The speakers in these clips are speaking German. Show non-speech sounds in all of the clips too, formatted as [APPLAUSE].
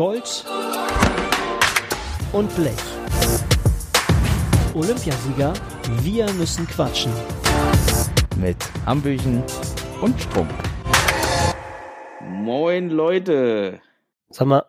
Gold und Blech. Olympiasieger, wir müssen quatschen. Mit Hambüchen und Sprung. Moin Leute. Sag mal,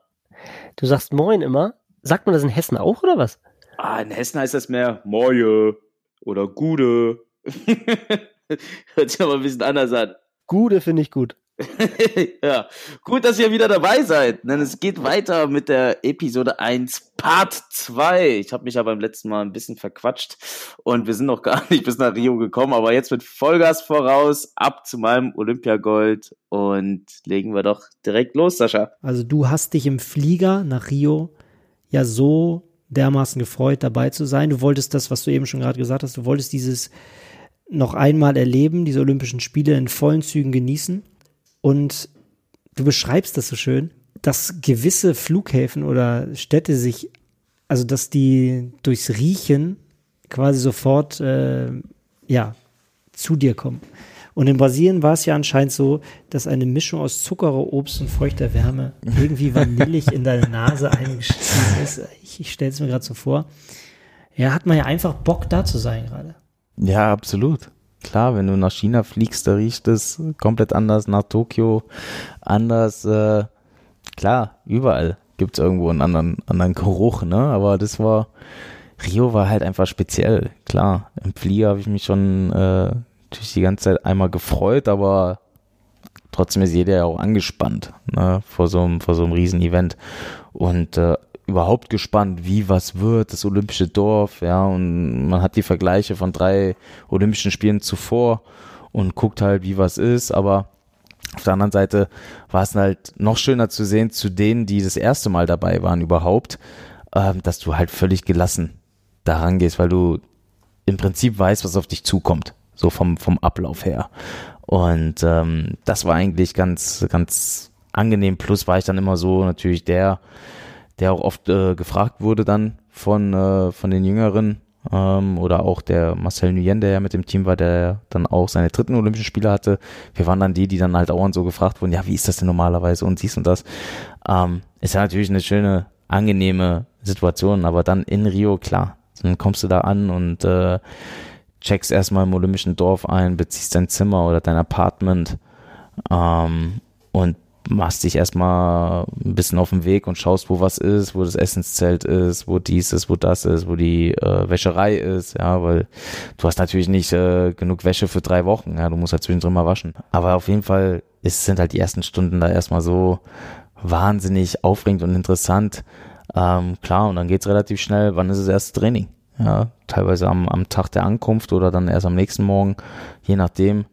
du sagst Moin immer. Sagt man das in Hessen auch oder was? Ah, in Hessen heißt das mehr Moje oder Gude. [LAUGHS] Hört sich aber ein bisschen anders an. Gude finde ich gut. [LAUGHS] ja, gut, dass ihr wieder dabei seid, denn es geht weiter mit der Episode 1, Part 2. Ich habe mich ja beim letzten Mal ein bisschen verquatscht und wir sind noch gar nicht [LAUGHS] bis nach Rio gekommen, aber jetzt mit Vollgas voraus, ab zu meinem Olympiagold und legen wir doch direkt los, Sascha. Also du hast dich im Flieger nach Rio ja so dermaßen gefreut, dabei zu sein. Du wolltest das, was du eben schon gerade gesagt hast, du wolltest dieses noch einmal erleben, diese Olympischen Spiele in vollen Zügen genießen. Und du beschreibst das so schön, dass gewisse Flughäfen oder Städte sich, also dass die durchs Riechen quasi sofort, äh, ja, zu dir kommen. Und in Brasilien war es ja anscheinend so, dass eine Mischung aus Zuckerrohr, Obst und feuchter Wärme irgendwie [LAUGHS] vanillig in deine Nase eingestiegen ist. Ich, ich stelle es mir gerade so vor. Ja, hat man ja einfach Bock da zu sein gerade. Ja, absolut. Klar, wenn du nach China fliegst, da riecht es komplett anders, nach Tokio anders. Äh, klar, überall gibt es irgendwo einen anderen, anderen Geruch, ne? Aber das war, Rio war halt einfach speziell. Klar, im Flieger habe ich mich schon äh, natürlich die ganze Zeit einmal gefreut, aber trotzdem ist jeder ja auch angespannt ne? vor so einem, vor so einem Riesen-Event. Und äh, überhaupt gespannt, wie was wird, das olympische Dorf, ja, und man hat die Vergleiche von drei Olympischen Spielen zuvor und guckt halt, wie was ist, aber auf der anderen Seite war es halt noch schöner zu sehen, zu denen, die das erste Mal dabei waren überhaupt, äh, dass du halt völlig gelassen daran gehst, weil du im Prinzip weißt, was auf dich zukommt, so vom, vom Ablauf her. Und ähm, das war eigentlich ganz, ganz angenehm. Plus war ich dann immer so natürlich der, der auch oft äh, gefragt wurde dann von, äh, von den Jüngeren ähm, oder auch der Marcel Nguyen, der ja mit dem Team war, der dann auch seine dritten Olympischen Spiele hatte. Wir waren dann die, die dann halt dauernd so gefragt wurden, ja, wie ist das denn normalerweise und siehst und das. Ähm, ist ja natürlich eine schöne, angenehme Situation, aber dann in Rio, klar, dann kommst du da an und äh, checkst erstmal im Olympischen Dorf ein, beziehst dein Zimmer oder dein Apartment ähm, und machst dich erstmal ein bisschen auf den Weg und schaust, wo was ist, wo das Essenszelt ist, wo dies ist, wo das ist, wo die äh, Wäscherei ist, ja, weil du hast natürlich nicht äh, genug Wäsche für drei Wochen, ja, du musst halt zwischendrin mal waschen. Aber auf jeden Fall ist, sind halt die ersten Stunden da erstmal so wahnsinnig aufregend und interessant. Ähm, klar, und dann geht's relativ schnell, wann ist das erste Training? Ja, teilweise am, am Tag der Ankunft oder dann erst am nächsten Morgen, je nachdem.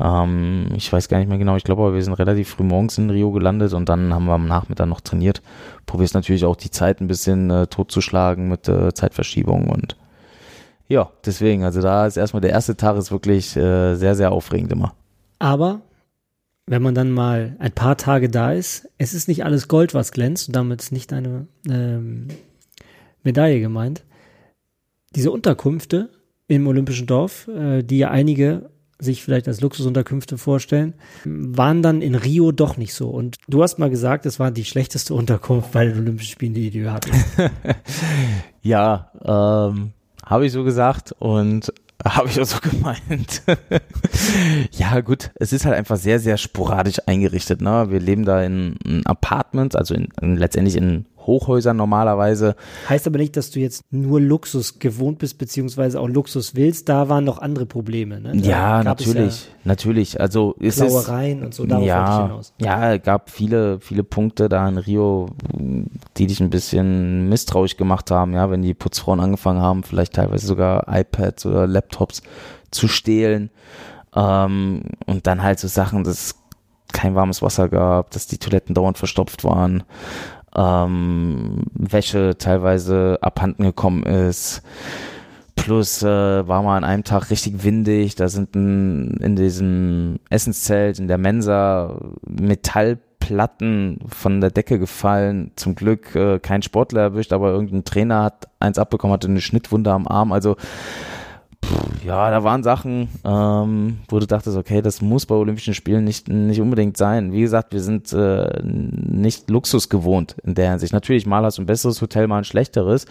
Ähm, ich weiß gar nicht mehr genau, ich glaube aber, wir sind relativ früh morgens in Rio gelandet und dann haben wir am Nachmittag noch trainiert. Probierst natürlich auch die Zeit ein bisschen äh, totzuschlagen mit äh, Zeitverschiebung und ja, deswegen, also da ist erstmal der erste Tag ist wirklich äh, sehr, sehr aufregend immer. Aber wenn man dann mal ein paar Tage da ist, es ist nicht alles Gold, was glänzt und damit ist nicht eine ähm, Medaille gemeint. Diese Unterkünfte im Olympischen Dorf, äh, die ja einige sich vielleicht als Luxusunterkünfte vorstellen, waren dann in Rio doch nicht so. Und du hast mal gesagt, es war die schlechteste Unterkunft bei den Olympischen Spielen, die du hattest. [LAUGHS] ja, ähm, habe ich so gesagt und [LAUGHS] habe ich auch so gemeint. [LAUGHS] ja, gut, es ist halt einfach sehr, sehr sporadisch eingerichtet. Ne? Wir leben da in, in Apartments, also in, in, letztendlich in Hochhäusern normalerweise. Heißt aber nicht, dass du jetzt nur Luxus gewohnt bist, beziehungsweise auch Luxus willst. Da waren noch andere Probleme. Ne? ja, natürlich, ja natürlich. Also ist Klauereien es, und so, darauf ja, hinaus. Ja, gab viele, viele Punkte da in Rio, die dich ein bisschen misstrauisch gemacht haben. Ja, wenn die Putzfrauen angefangen haben, vielleicht teilweise sogar iPads oder Laptops zu stehlen. Ähm, und dann halt so Sachen, dass es kein warmes Wasser gab, dass die Toiletten dauernd verstopft waren ähm, Wäsche teilweise abhanden gekommen ist. Plus äh, war mal an einem Tag richtig windig. Da sind ein, in diesem Essenszelt, in der Mensa, Metallplatten von der Decke gefallen. Zum Glück äh, kein Sportler erwischt, aber irgendein Trainer hat eins abbekommen, hatte eine Schnittwunde am Arm. Also ja, da waren Sachen, ähm, wo du dachtest, okay, das muss bei Olympischen Spielen nicht, nicht unbedingt sein. Wie gesagt, wir sind äh, nicht Luxus gewohnt in der Hinsicht. Natürlich, mal hast du ein besseres Hotel, mal ein schlechteres.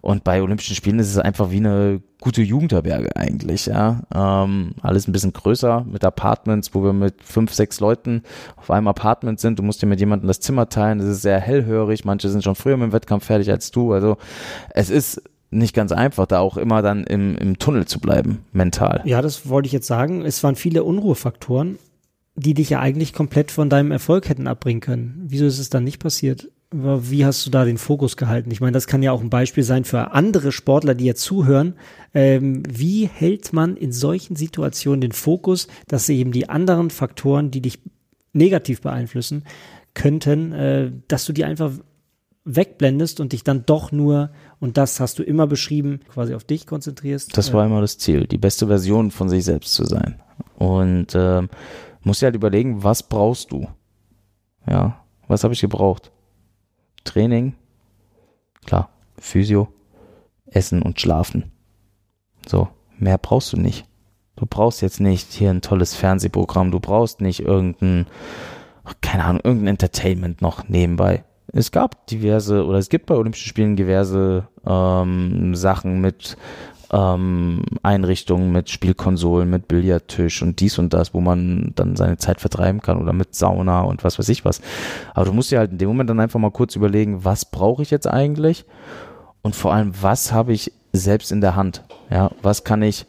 Und bei Olympischen Spielen ist es einfach wie eine gute Jugendherberge eigentlich, ja. Ähm, alles ein bisschen größer mit Apartments, wo wir mit fünf, sechs Leuten auf einem Apartment sind. Du musst dir mit jemandem das Zimmer teilen. Es ist sehr hellhörig. Manche sind schon früher mit dem Wettkampf fertig als du. Also es ist nicht ganz einfach, da auch immer dann im, im Tunnel zu bleiben, mental. Ja, das wollte ich jetzt sagen. Es waren viele Unruhefaktoren, die dich ja eigentlich komplett von deinem Erfolg hätten abbringen können. Wieso ist es dann nicht passiert? Wie hast du da den Fokus gehalten? Ich meine, das kann ja auch ein Beispiel sein für andere Sportler, die jetzt zuhören. Ähm, wie hält man in solchen Situationen den Fokus, dass eben die anderen Faktoren, die dich negativ beeinflussen könnten, äh, dass du die einfach wegblendest und dich dann doch nur, und das hast du immer beschrieben, quasi auf dich konzentrierst. Das war immer das Ziel, die beste Version von sich selbst zu sein. Und äh, musst dir halt überlegen, was brauchst du? Ja, was habe ich gebraucht? Training, klar, Physio, Essen und Schlafen. So, mehr brauchst du nicht. Du brauchst jetzt nicht hier ein tolles Fernsehprogramm, du brauchst nicht irgendein, keine Ahnung, irgendein Entertainment noch nebenbei es gab diverse, oder es gibt bei Olympischen Spielen diverse ähm, Sachen mit ähm, Einrichtungen, mit Spielkonsolen, mit Billardtisch und dies und das, wo man dann seine Zeit vertreiben kann oder mit Sauna und was weiß ich was. Aber du musst dir halt in dem Moment dann einfach mal kurz überlegen, was brauche ich jetzt eigentlich und vor allem, was habe ich selbst in der Hand? Ja, was kann ich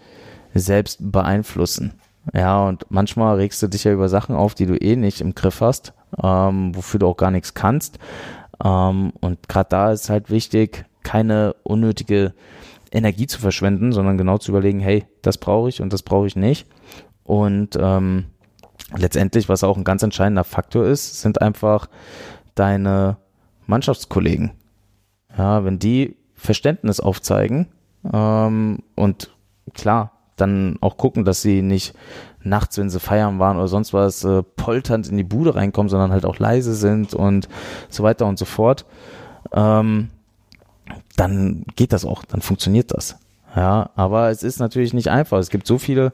selbst beeinflussen? Ja, und manchmal regst du dich ja über Sachen auf, die du eh nicht im Griff hast, ähm, wofür du auch gar nichts kannst. Ähm, und gerade da ist halt wichtig, keine unnötige Energie zu verschwenden, sondern genau zu überlegen, hey, das brauche ich und das brauche ich nicht. Und ähm, letztendlich, was auch ein ganz entscheidender Faktor ist, sind einfach deine Mannschaftskollegen. Ja, wenn die Verständnis aufzeigen ähm, und klar, dann auch gucken, dass sie nicht nachts, wenn sie feiern waren oder sonst was, äh, polternd in die Bude reinkommen, sondern halt auch leise sind und so weiter und so fort, ähm, dann geht das auch, dann funktioniert das. Ja, aber es ist natürlich nicht einfach. Es gibt so viele,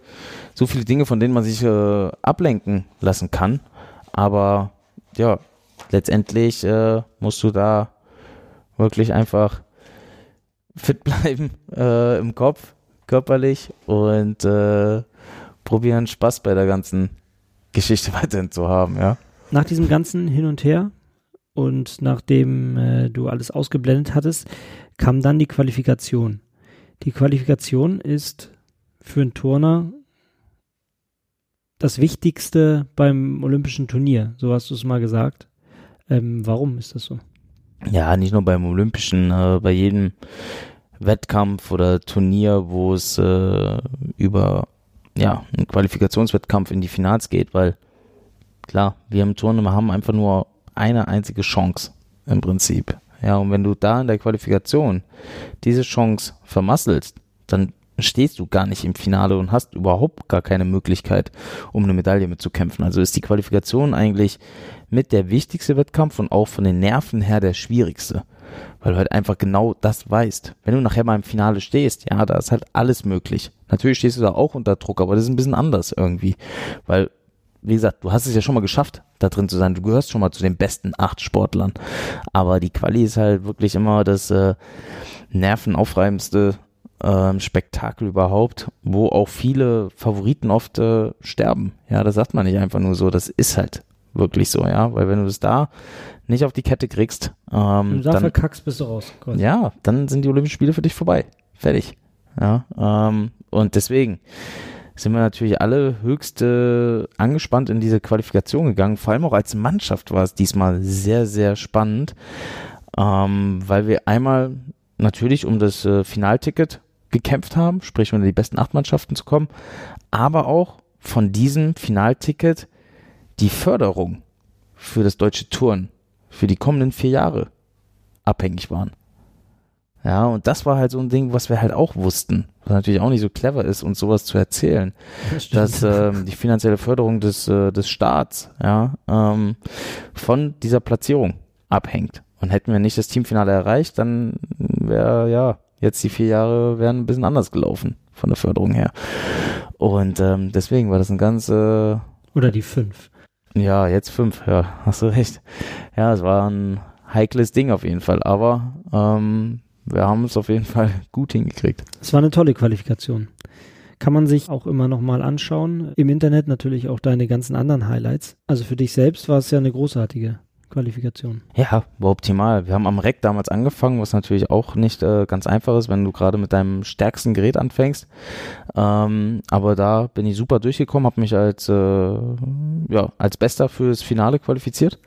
so viele Dinge, von denen man sich äh, ablenken lassen kann. Aber ja, letztendlich äh, musst du da wirklich einfach fit bleiben [LAUGHS] äh, im Kopf, körperlich und äh, probieren, Spaß bei der ganzen Geschichte [LAUGHS] weiterhin zu haben, ja. Nach diesem ganzen Hin und Her und nachdem äh, du alles ausgeblendet hattest, kam dann die Qualifikation. Die Qualifikation ist für einen Turner das Wichtigste beim Olympischen Turnier. So hast du es mal gesagt. Ähm, warum ist das so? Ja, nicht nur beim Olympischen, äh, bei jedem Wettkampf oder Turnier, wo es äh, über ja, einen Qualifikationswettkampf in die Finals geht, weil klar, wir im Turnen haben einfach nur eine einzige Chance im Prinzip. Ja, und wenn du da in der Qualifikation diese Chance vermasselst, dann stehst du gar nicht im Finale und hast überhaupt gar keine Möglichkeit, um eine Medaille mitzukämpfen. Also ist die Qualifikation eigentlich mit der wichtigste Wettkampf und auch von den Nerven her der schwierigste weil du halt einfach genau das weißt. Wenn du nachher mal im Finale stehst, ja, da ist halt alles möglich. Natürlich stehst du da auch unter Druck, aber das ist ein bisschen anders irgendwie, weil wie gesagt, du hast es ja schon mal geschafft, da drin zu sein. Du gehörst schon mal zu den besten acht Sportlern. Aber die Quali ist halt wirklich immer das äh, nervenaufreibendste äh, Spektakel überhaupt, wo auch viele Favoriten oft äh, sterben. Ja, das sagt man nicht einfach nur so. Das ist halt wirklich so, ja. Weil wenn du es da nicht auf die Kette kriegst, ähm, du dann verkackst, bist du raus. Quasi. Ja, dann sind die Olympischen Spiele für dich vorbei. Fertig. Ja, ähm, und deswegen sind wir natürlich alle höchst äh, angespannt in diese Qualifikation gegangen. Vor allem auch als Mannschaft war es diesmal sehr, sehr spannend, ähm, weil wir einmal natürlich um das äh, Finalticket gekämpft haben, sprich unter die besten acht Mannschaften zu kommen, aber auch von diesem Finalticket die Förderung für das deutsche Touren für die kommenden vier Jahre abhängig waren. Ja, und das war halt so ein Ding, was wir halt auch wussten, was natürlich auch nicht so clever ist, uns sowas zu erzählen, das dass ähm, die finanzielle Förderung des, äh, des Staats ja, ähm, von dieser Platzierung abhängt. Und hätten wir nicht das Teamfinale erreicht, dann wäre ja jetzt die vier Jahre wären ein bisschen anders gelaufen. von der Förderung her. Und ähm, deswegen war das ein ganz äh, Oder die fünf. Ja, jetzt fünf, ja, [LAUGHS] hast du recht. Ja, es war ein heikles Ding auf jeden Fall, aber ähm, wir haben es auf jeden Fall [LAUGHS] gut hingekriegt. Es war eine tolle Qualifikation. Kann man sich auch immer noch mal anschauen. Im Internet natürlich auch deine ganzen anderen Highlights. Also für dich selbst war es ja eine großartige Qualifikation. Ja, war optimal. Wir haben am Reck damals angefangen, was natürlich auch nicht äh, ganz einfach ist, wenn du gerade mit deinem stärksten Gerät anfängst. Ähm, aber da bin ich super durchgekommen, habe mich als, äh, ja, als Bester fürs Finale qualifiziert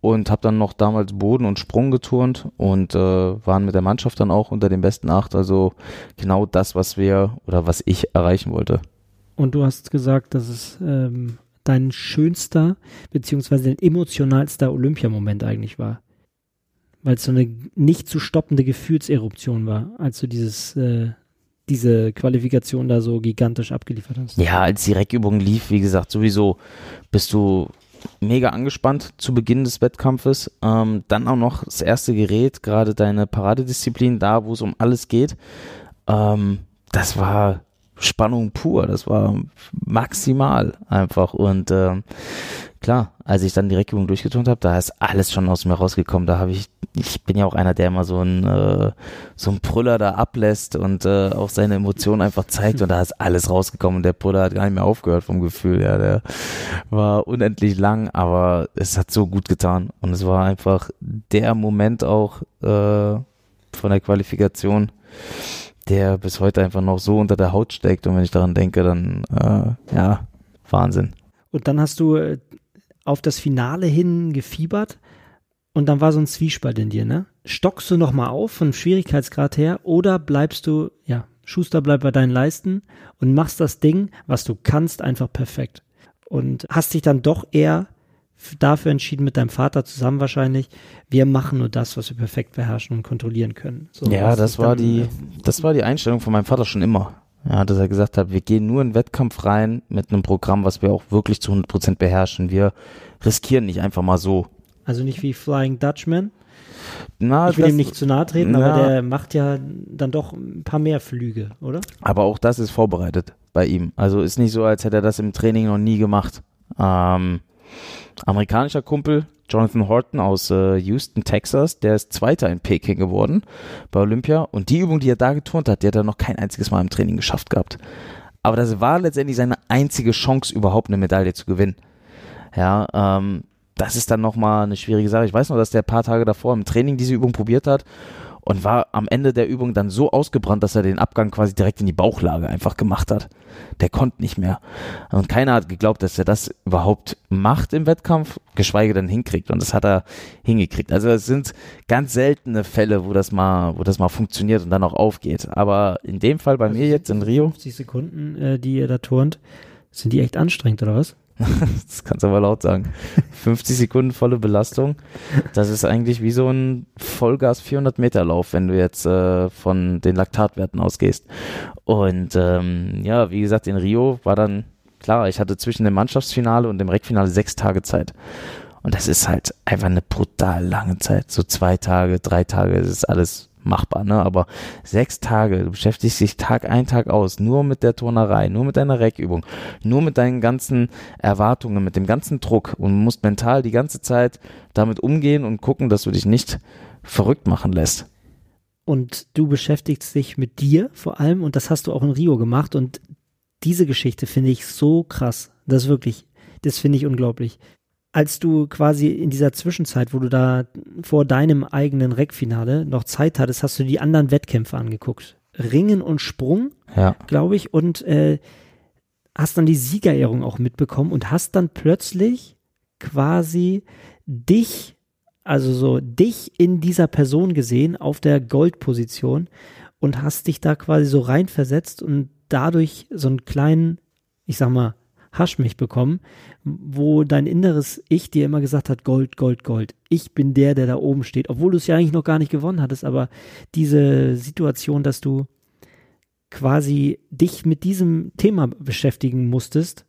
und habe dann noch damals Boden und Sprung geturnt und äh, waren mit der Mannschaft dann auch unter den besten acht. Also genau das, was wir oder was ich erreichen wollte. Und du hast gesagt, dass es ähm, dein schönster beziehungsweise dein emotionalster Olympiamoment eigentlich war. Weil es so eine nicht zu stoppende Gefühlseruption war, als du dieses, äh, diese Qualifikation da so gigantisch abgeliefert hast. Ja, als die Reckübung lief, wie gesagt, sowieso bist du mega angespannt zu Beginn des Wettkampfes. Ähm, dann auch noch das erste Gerät, gerade deine Paradedisziplin, da wo es um alles geht. Ähm, das war Spannung pur, das war maximal einfach. Und ähm, klar, als ich dann die Reckübung durchgeturnt habe, da ist alles schon aus mir rausgekommen. Da habe ich, ich bin ja auch einer, der immer so ein äh, so ein Brüller da ablässt und äh, auch seine Emotionen einfach zeigt. Und da ist alles rausgekommen. Und der Brüller hat gar nicht mehr aufgehört vom Gefühl. Ja, der war unendlich lang, aber es hat so gut getan. Und es war einfach der Moment auch äh, von der Qualifikation der bis heute einfach noch so unter der Haut steckt. Und wenn ich daran denke, dann äh, ja, Wahnsinn. Und dann hast du äh, auf das Finale hin gefiebert und dann war so ein Zwiespalt in dir, ne? Stockst du nochmal auf vom Schwierigkeitsgrad her oder bleibst du, ja, Schuster bleibt bei deinen Leisten und machst das Ding, was du kannst, einfach perfekt. Und hast dich dann doch eher dafür entschieden, mit deinem Vater zusammen wahrscheinlich, wir machen nur das, was wir perfekt beherrschen und kontrollieren können. So, ja, das war dann, die, äh, das war die Einstellung von meinem Vater schon immer. Ja, dass er gesagt hat, wir gehen nur in Wettkampf rein mit einem Programm, was wir auch wirklich zu 100% beherrschen. Wir riskieren nicht einfach mal so. Also nicht wie Flying Dutchman. Na, Ich will das- ihm nicht zu nahe treten, Na. aber der macht ja dann doch ein paar mehr Flüge, oder? Aber auch das ist vorbereitet bei ihm. Also ist nicht so, als hätte er das im Training noch nie gemacht. Ähm, amerikanischer Kumpel, Jonathan Horton aus äh, Houston, Texas, der ist Zweiter in Peking geworden bei Olympia. Und die Übung, die er da geturnt hat, die hat er noch kein einziges Mal im Training geschafft gehabt. Aber das war letztendlich seine einzige Chance, überhaupt eine Medaille zu gewinnen. Ja, ähm, das ist dann nochmal eine schwierige Sache. Ich weiß noch, dass der ein paar Tage davor im Training diese Übung probiert hat und war am Ende der Übung dann so ausgebrannt, dass er den Abgang quasi direkt in die Bauchlage einfach gemacht hat. Der konnte nicht mehr. Und keiner hat geglaubt, dass er das überhaupt macht im Wettkampf, geschweige denn hinkriegt. Und das hat er hingekriegt. Also es sind ganz seltene Fälle, wo das mal, wo das mal funktioniert und dann auch aufgeht. Aber in dem Fall bei mir jetzt in Rio, 50 Sekunden, äh, die ihr da turnt, sind die echt anstrengend, oder was? [LAUGHS] das kannst du aber laut sagen, 50 Sekunden volle Belastung, das ist eigentlich wie so ein Vollgas 400 Meter Lauf, wenn du jetzt äh, von den Laktatwerten ausgehst. Und ähm, ja, wie gesagt, in Rio war dann klar, ich hatte zwischen dem Mannschaftsfinale und dem Reckfinale sechs Tage Zeit. Und das ist halt einfach eine brutal lange Zeit. So zwei Tage, drei Tage, das ist alles machbar, ne? Aber sechs Tage, du beschäftigst dich Tag ein, Tag aus, nur mit der Turnerei, nur mit deiner Reckübung, nur mit deinen ganzen Erwartungen, mit dem ganzen Druck und musst mental die ganze Zeit damit umgehen und gucken, dass du dich nicht verrückt machen lässt. Und du beschäftigst dich mit dir vor allem und das hast du auch in Rio gemacht und diese Geschichte finde ich so krass. Das wirklich, das finde ich unglaublich. Als du quasi in dieser Zwischenzeit, wo du da vor deinem eigenen Reckfinale noch Zeit hattest, hast du die anderen Wettkämpfe angeguckt. Ringen und Sprung, Ja. glaube ich, und äh, hast dann die Siegerehrung auch mitbekommen und hast dann plötzlich quasi dich, also so dich in dieser Person gesehen auf der Goldposition und hast dich da quasi so reinversetzt und dadurch so einen kleinen, ich sag mal, Haschmich bekommen, wo dein inneres Ich dir immer gesagt hat, Gold, Gold, Gold. Ich bin der, der da oben steht, obwohl du es ja eigentlich noch gar nicht gewonnen hattest, aber diese Situation, dass du quasi dich mit diesem Thema beschäftigen musstest,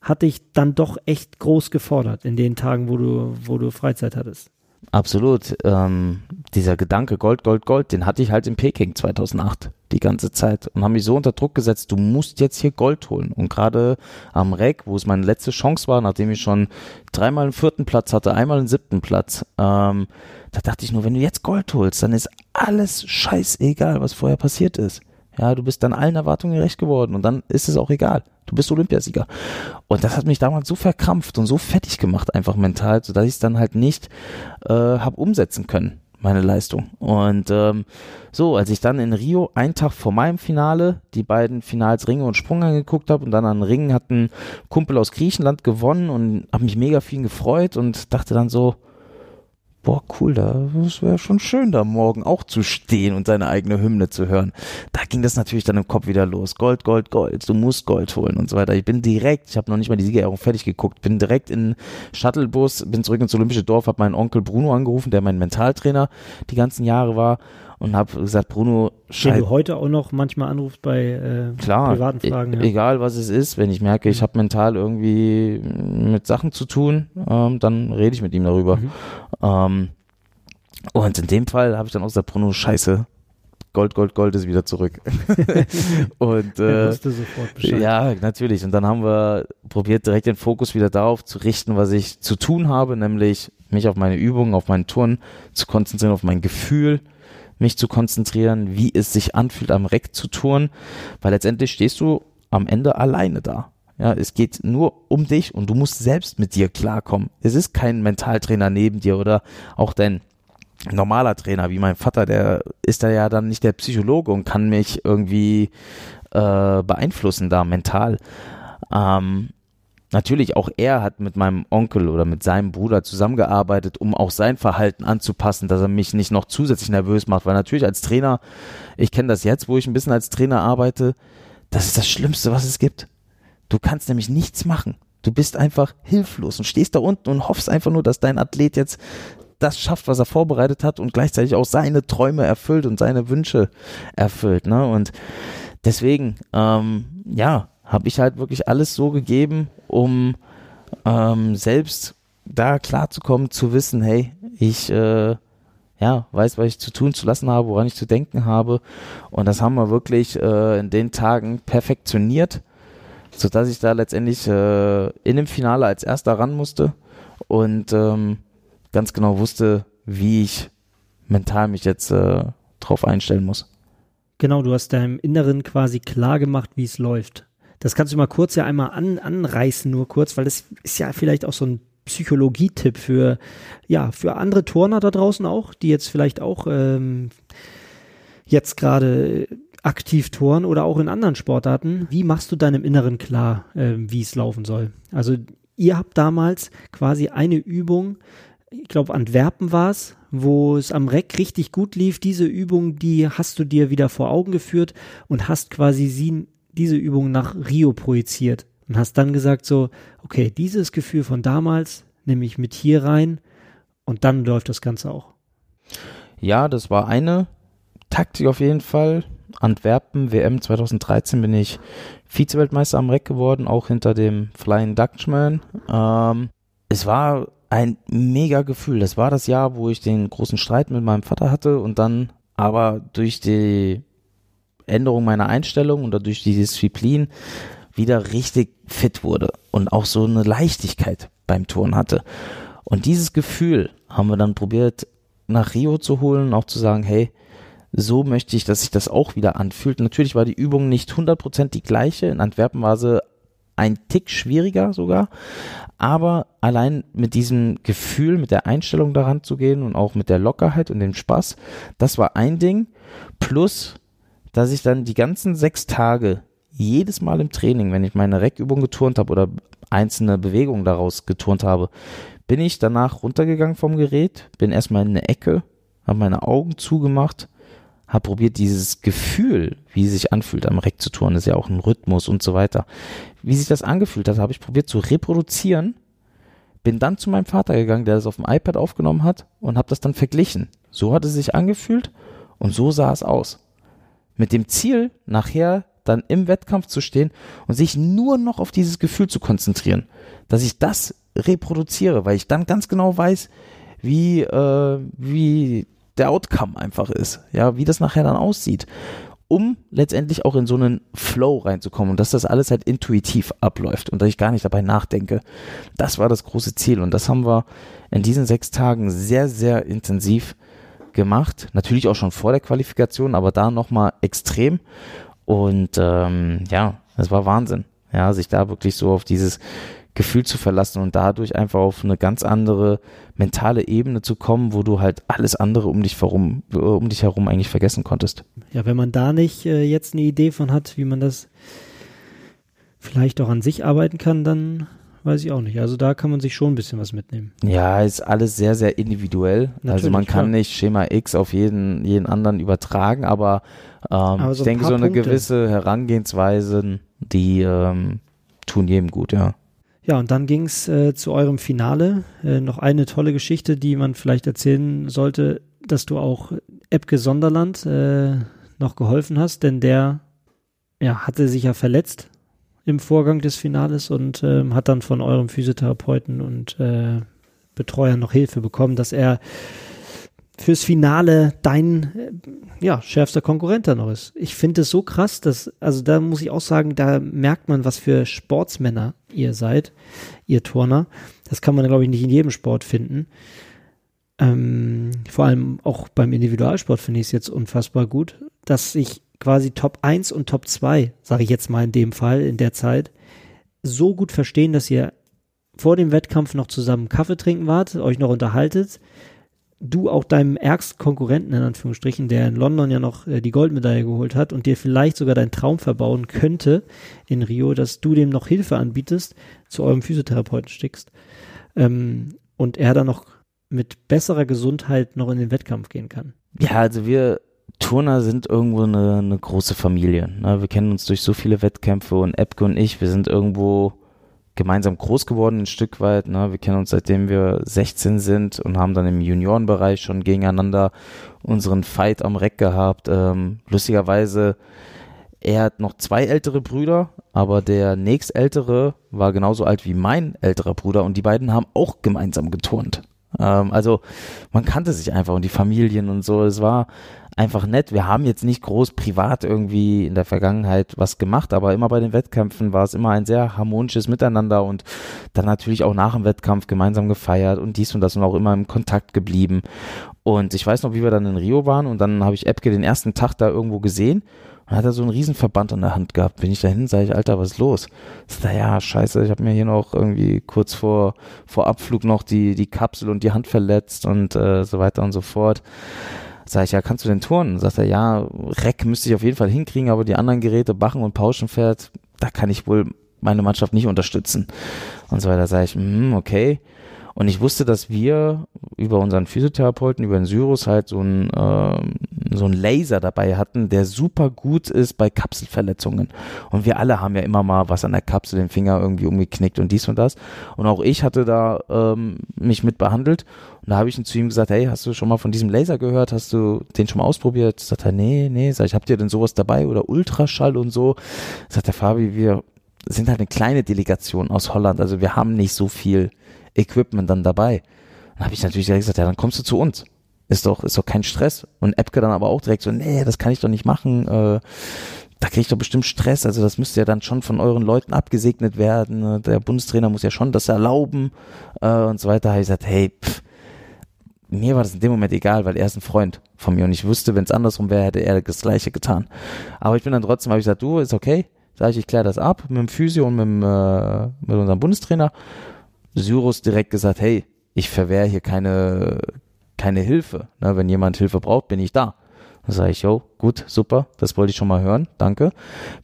hat dich dann doch echt groß gefordert in den Tagen, wo du, wo du Freizeit hattest. Absolut. Ähm, dieser Gedanke Gold, Gold, Gold, den hatte ich halt in Peking 2008 die ganze Zeit und haben mich so unter Druck gesetzt, du musst jetzt hier Gold holen. Und gerade am Reck, wo es meine letzte Chance war, nachdem ich schon dreimal einen vierten Platz hatte, einmal einen siebten Platz, ähm, da dachte ich nur, wenn du jetzt Gold holst, dann ist alles scheißegal, was vorher passiert ist. Ja, du bist dann allen Erwartungen gerecht geworden und dann ist es auch egal. Du bist Olympiasieger. Und das hat mich damals so verkrampft und so fertig gemacht, einfach mental, sodass ich es dann halt nicht äh, habe umsetzen können, meine Leistung. Und ähm, so, als ich dann in Rio einen Tag vor meinem Finale die beiden Finals Ringe und Sprung angeguckt habe und dann an Ringen hat ein Kumpel aus Griechenland gewonnen und habe mich mega viel gefreut und dachte dann so, boah, cool, das wäre schon schön, da morgen auch zu stehen und seine eigene Hymne zu hören. Da ging das natürlich dann im Kopf wieder los. Gold, Gold, Gold, du musst Gold holen und so weiter. Ich bin direkt, ich habe noch nicht mal die Siegerehrung fertig geguckt, bin direkt in Shuttlebus, bin zurück ins Olympische Dorf, habe meinen Onkel Bruno angerufen, der mein Mentaltrainer die ganzen Jahre war und habe gesagt, Bruno, Den du heute auch noch manchmal anrufst bei äh, klar, privaten Fragen. e Ja. egal was es ist, wenn ich merke, ich habe mental irgendwie mit Sachen zu tun, ähm, dann rede ich mit ihm darüber. Mhm. Ähm, und in dem Fall habe ich dann auch gesagt, Bruno, scheiße, Gold, Gold, Gold ist wieder zurück. [LAUGHS] [LAUGHS] und äh, wusste sofort Bescheid. ja, natürlich. Und dann haben wir probiert, direkt den Fokus wieder darauf zu richten, was ich zu tun habe, nämlich mich auf meine Übungen, auf meinen Turn zu konzentrieren, auf mein Gefühl, mich zu konzentrieren, wie es sich anfühlt, am Reck zu turnen, weil letztendlich stehst du am Ende alleine da. Ja, es geht nur um dich und du musst selbst mit dir klarkommen. Es ist kein Mentaltrainer neben dir oder auch dein normaler Trainer, wie mein Vater, der ist da ja dann nicht der Psychologe und kann mich irgendwie äh, beeinflussen da mental. Ähm, natürlich auch er hat mit meinem Onkel oder mit seinem Bruder zusammengearbeitet, um auch sein Verhalten anzupassen, dass er mich nicht noch zusätzlich nervös macht, weil natürlich als Trainer, ich kenne das jetzt, wo ich ein bisschen als Trainer arbeite, das ist das Schlimmste, was es gibt. Du kannst nämlich nichts machen. Du bist einfach hilflos und stehst da unten und hoffst einfach nur, dass dein Athlet jetzt das schafft, was er vorbereitet hat und gleichzeitig auch seine Träume erfüllt und seine Wünsche erfüllt. Ne? Und deswegen, ähm, ja, habe ich halt wirklich alles so gegeben, um ähm, selbst da klarzukommen, zu wissen, hey, ich äh, ja, weiß, was ich zu tun, zu lassen habe, woran ich zu denken habe. Und das haben wir wirklich äh, in den Tagen perfektioniert, sodass ich da letztendlich äh, in dem Finale als erster ran musste und ähm, ganz genau wusste, wie ich mental mich jetzt äh, drauf einstellen muss. Genau, du hast deinem Inneren quasi klar gemacht, wie es läuft. Das kannst du mal kurz ja einmal an, anreißen, nur kurz, weil das ist ja vielleicht auch so ein Psychologietipp für, ja, für andere Turner da draußen auch, die jetzt vielleicht auch ähm, jetzt gerade aktiv touren oder auch in anderen Sportarten. Wie machst du deinem Inneren klar, ähm, wie es laufen soll? Also ihr habt damals quasi eine Übung, ich glaube Antwerpen war es, wo es am Reck richtig gut lief. Diese Übung, die hast du dir wieder vor Augen geführt und hast quasi sie, diese Übung nach Rio projiziert und hast dann gesagt so, okay, dieses Gefühl von damals nehme ich mit hier rein und dann läuft das Ganze auch. Ja, das war eine Taktik auf jeden Fall. Antwerpen, WM 2013 bin ich Vize-Weltmeister am Reck geworden, auch hinter dem Flying Dutchman. Ähm, es war ein mega Gefühl. Das war das Jahr, wo ich den großen Streit mit meinem Vater hatte und dann aber durch die Änderung meiner Einstellung und durch die Disziplin wieder richtig fit wurde und auch so eine Leichtigkeit beim Turnen hatte. Und dieses Gefühl haben wir dann probiert nach Rio zu holen, auch zu sagen, hey, so möchte ich, dass sich das auch wieder anfühlt. Natürlich war die Übung nicht 100% die gleiche. In Antwerpen war sie ein Tick schwieriger sogar. Aber allein mit diesem Gefühl, mit der Einstellung daran zu gehen und auch mit der Lockerheit und dem Spaß, das war ein Ding. Plus, dass ich dann die ganzen sechs Tage jedes Mal im Training, wenn ich meine Reckübung geturnt habe oder einzelne Bewegungen daraus geturnt habe, bin ich danach runtergegangen vom Gerät, bin erstmal in eine Ecke, habe meine Augen zugemacht, habe probiert, dieses Gefühl, wie es sich anfühlt, am Reck zu turnen, ist ja auch ein Rhythmus und so weiter. Wie sich das angefühlt hat, habe ich probiert zu reproduzieren, bin dann zu meinem Vater gegangen, der das auf dem iPad aufgenommen hat und habe das dann verglichen. So hat es sich angefühlt und so sah es aus. Mit dem Ziel, nachher dann im Wettkampf zu stehen und sich nur noch auf dieses Gefühl zu konzentrieren, dass ich das reproduziere, weil ich dann ganz genau weiß, wie, äh, wie der Outcome einfach ist, ja, wie das nachher dann aussieht, um letztendlich auch in so einen Flow reinzukommen und dass das alles halt intuitiv abläuft und dass ich gar nicht dabei nachdenke. Das war das große Ziel und das haben wir in diesen sechs Tagen sehr, sehr intensiv gemacht. Natürlich auch schon vor der Qualifikation, aber da nochmal extrem und ähm, ja, das war Wahnsinn. Ja, sich da wirklich so auf dieses Gefühl zu verlassen und dadurch einfach auf eine ganz andere mentale Ebene zu kommen, wo du halt alles andere um dich herum, äh, um dich herum eigentlich vergessen konntest. Ja, wenn man da nicht äh, jetzt eine Idee von hat, wie man das vielleicht auch an sich arbeiten kann, dann weiß ich auch nicht. Also da kann man sich schon ein bisschen was mitnehmen. Ja, ist alles sehr, sehr individuell. Natürlich, also man kann ja. nicht Schema X auf jeden, jeden anderen übertragen, aber, ähm, aber so ich denke, so eine Punkte. gewisse Herangehensweise, die ähm, tun jedem gut, ja. Ja, und dann ging es äh, zu eurem Finale. Äh, noch eine tolle Geschichte, die man vielleicht erzählen sollte, dass du auch Epke Sonderland äh, noch geholfen hast, denn der ja, hatte sich ja verletzt im Vorgang des Finales und ähm, hat dann von eurem Physiotherapeuten und äh, Betreuer noch Hilfe bekommen, dass er fürs Finale dein äh, ja, schärfster Konkurrent da noch ist. Ich finde es so krass, dass, also da muss ich auch sagen, da merkt man, was für Sportsmänner ihr seid, ihr Turner. Das kann man, glaube ich, nicht in jedem Sport finden. Ähm, vor allem auch beim Individualsport finde ich es jetzt unfassbar gut, dass ich quasi Top 1 und Top 2, sage ich jetzt mal in dem Fall, in der Zeit, so gut verstehen, dass ihr vor dem Wettkampf noch zusammen Kaffee trinken wart, euch noch unterhaltet, du auch deinem ärgsten Konkurrenten in Anführungsstrichen, der in London ja noch äh, die Goldmedaille geholt hat und dir vielleicht sogar deinen Traum verbauen könnte in Rio, dass du dem noch Hilfe anbietest, zu eurem Physiotherapeuten stickst ähm, und er dann noch mit besserer Gesundheit noch in den Wettkampf gehen kann. Ja, also wir Turner sind irgendwo eine, eine große Familie. Ne? Wir kennen uns durch so viele Wettkämpfe und Epke und ich, wir sind irgendwo gemeinsam groß geworden, ein Stück weit. Ne? Wir kennen uns seitdem wir 16 sind und haben dann im Juniorenbereich schon gegeneinander unseren Fight am Reck gehabt. Ähm, lustigerweise, er hat noch zwei ältere Brüder, aber der nächstältere war genauso alt wie mein älterer Bruder und die beiden haben auch gemeinsam geturnt. Ähm, also man kannte sich einfach und die Familien und so. Es war einfach nett. Wir haben jetzt nicht groß privat irgendwie in der Vergangenheit was gemacht, aber immer bei den Wettkämpfen war es immer ein sehr harmonisches Miteinander und dann natürlich auch nach dem Wettkampf gemeinsam gefeiert und dies und das und auch immer im Kontakt geblieben. Und ich weiß noch, wie wir dann in Rio waren und dann habe ich Epke den ersten Tag da irgendwo gesehen und hat er so einen Riesenverband an der Hand gehabt. Bin ich dahin, sage ich, Alter, was ist los? Ist da, ja, scheiße, ich habe mir hier noch irgendwie kurz vor, vor Abflug noch die, die Kapsel und die Hand verletzt und äh, so weiter und so fort. Sag ich, ja, kannst du den turnen? Sagt er, ja, Reck müsste ich auf jeden Fall hinkriegen, aber die anderen Geräte, Bachen und Pauschenpferd, da kann ich wohl meine Mannschaft nicht unterstützen. Und so weiter sage ich, mm, okay. Und ich wusste, dass wir über unseren Physiotherapeuten, über den Syrus halt so ein, äh, so ein Laser dabei hatten, der super gut ist bei Kapselverletzungen. Und wir alle haben ja immer mal was an der Kapsel, den Finger irgendwie umgeknickt und dies und das. Und auch ich hatte da ähm, mich mit behandelt. Und da habe ich zu ihm gesagt, hey, hast du schon mal von diesem Laser gehört? Hast du den schon mal ausprobiert? Sagt er, nee, nee. Sag ich, habt ihr denn sowas dabei oder Ultraschall und so? Sagt der Fabi, wir sind halt eine kleine Delegation aus Holland. Also wir haben nicht so viel Equipment dann dabei. Dann habe ich natürlich gesagt, ja, dann kommst du zu uns. Ist doch, ist doch kein Stress. Und Epke dann aber auch direkt so, nee, das kann ich doch nicht machen. Äh, da kriege ich doch bestimmt Stress. Also das müsste ja dann schon von euren Leuten abgesegnet werden. Der Bundestrainer muss ja schon das erlauben äh, und so weiter. Habe ich gesagt, hey, pff, mir war das in dem Moment egal, weil er ist ein Freund von mir und ich wusste, wenn es andersrum wäre, hätte er das Gleiche getan. Aber ich bin dann trotzdem, habe ich gesagt, du, ist okay. Sag ich, ich kläre das ab mit dem Physio und mit, äh, mit unserem Bundestrainer. Syrus direkt gesagt, hey, ich verwehre hier keine, keine Hilfe. Ne, wenn jemand Hilfe braucht, bin ich da. Dann sage ich, yo, gut, super, das wollte ich schon mal hören, danke.